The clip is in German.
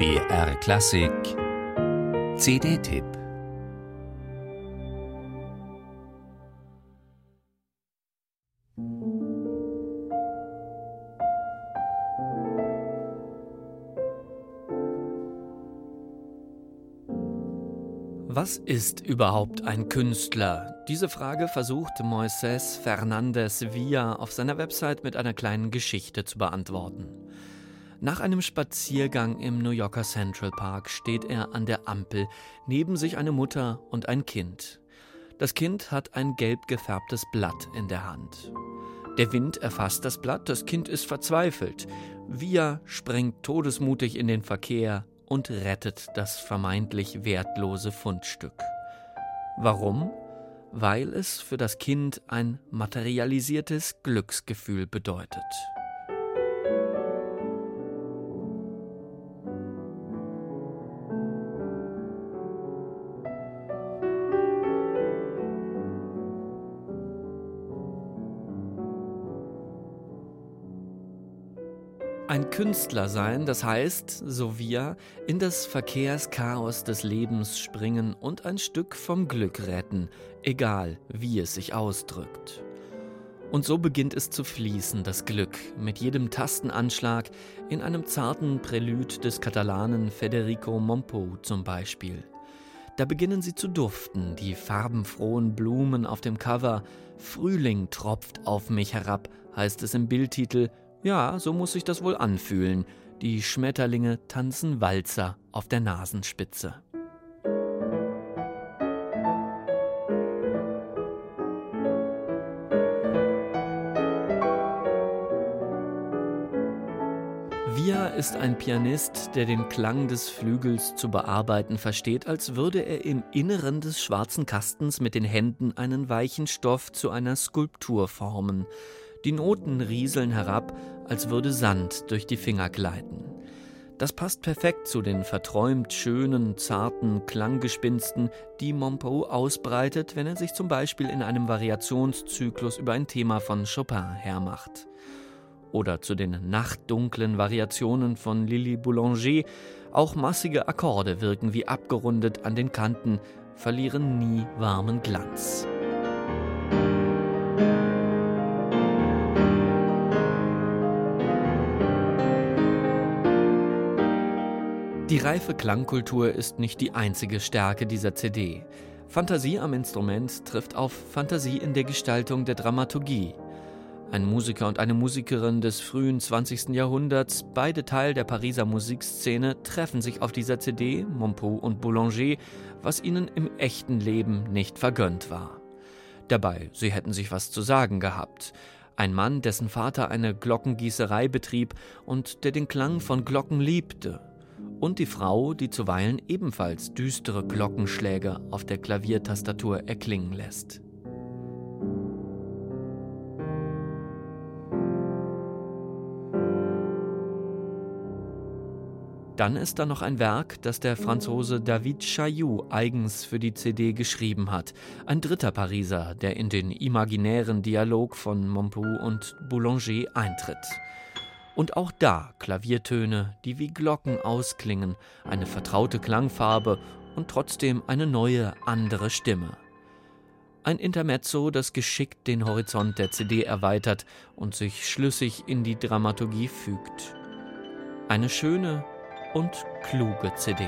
BR Klassik CD-Tipp Was ist überhaupt ein Künstler? Diese Frage versucht Moises Fernandez Villa auf seiner Website mit einer kleinen Geschichte zu beantworten. Nach einem Spaziergang im New Yorker Central Park steht er an der Ampel, neben sich eine Mutter und ein Kind. Das Kind hat ein gelb gefärbtes Blatt in der Hand. Der Wind erfasst das Blatt, das Kind ist verzweifelt. Via sprengt todesmutig in den Verkehr und rettet das vermeintlich wertlose Fundstück. Warum? Weil es für das Kind ein materialisiertes Glücksgefühl bedeutet. Ein Künstler sein, das heißt, so wir, in das Verkehrschaos des Lebens springen und ein Stück vom Glück retten, egal wie es sich ausdrückt. Und so beginnt es zu fließen, das Glück, mit jedem Tastenanschlag, in einem zarten Prälude des Katalanen Federico Mompo zum Beispiel. Da beginnen sie zu duften, die farbenfrohen Blumen auf dem Cover. Frühling tropft auf mich herab, heißt es im Bildtitel, ja, so muss sich das wohl anfühlen. Die Schmetterlinge tanzen Walzer auf der Nasenspitze. Via ist ein Pianist, der den Klang des Flügels zu bearbeiten versteht, als würde er im Inneren des schwarzen Kastens mit den Händen einen weichen Stoff zu einer Skulptur formen. Die Noten rieseln herab, als würde Sand durch die Finger gleiten. Das passt perfekt zu den verträumt schönen, zarten Klanggespinsten, die Mompo ausbreitet, wenn er sich zum Beispiel in einem Variationszyklus über ein Thema von Chopin hermacht. Oder zu den nachtdunklen Variationen von Lili Boulanger. Auch massige Akkorde wirken wie abgerundet an den Kanten, verlieren nie warmen Glanz. Die reife Klangkultur ist nicht die einzige Stärke dieser CD. Fantasie am Instrument trifft auf Fantasie in der Gestaltung der Dramaturgie. Ein Musiker und eine Musikerin des frühen 20. Jahrhunderts, beide Teil der Pariser Musikszene, treffen sich auf dieser CD, Montpou und Boulanger, was ihnen im echten Leben nicht vergönnt war. Dabei, sie hätten sich was zu sagen gehabt. Ein Mann, dessen Vater eine Glockengießerei betrieb und der den Klang von Glocken liebte, und die Frau, die zuweilen ebenfalls düstere Glockenschläge auf der Klaviertastatur erklingen lässt. Dann ist da noch ein Werk, das der Franzose David Chailloux eigens für die CD geschrieben hat. Ein dritter Pariser, der in den imaginären Dialog von Montpou und Boulanger eintritt. Und auch da Klaviertöne, die wie Glocken ausklingen, eine vertraute Klangfarbe und trotzdem eine neue, andere Stimme. Ein Intermezzo, das geschickt den Horizont der CD erweitert und sich schlüssig in die Dramaturgie fügt. Eine schöne und kluge CD.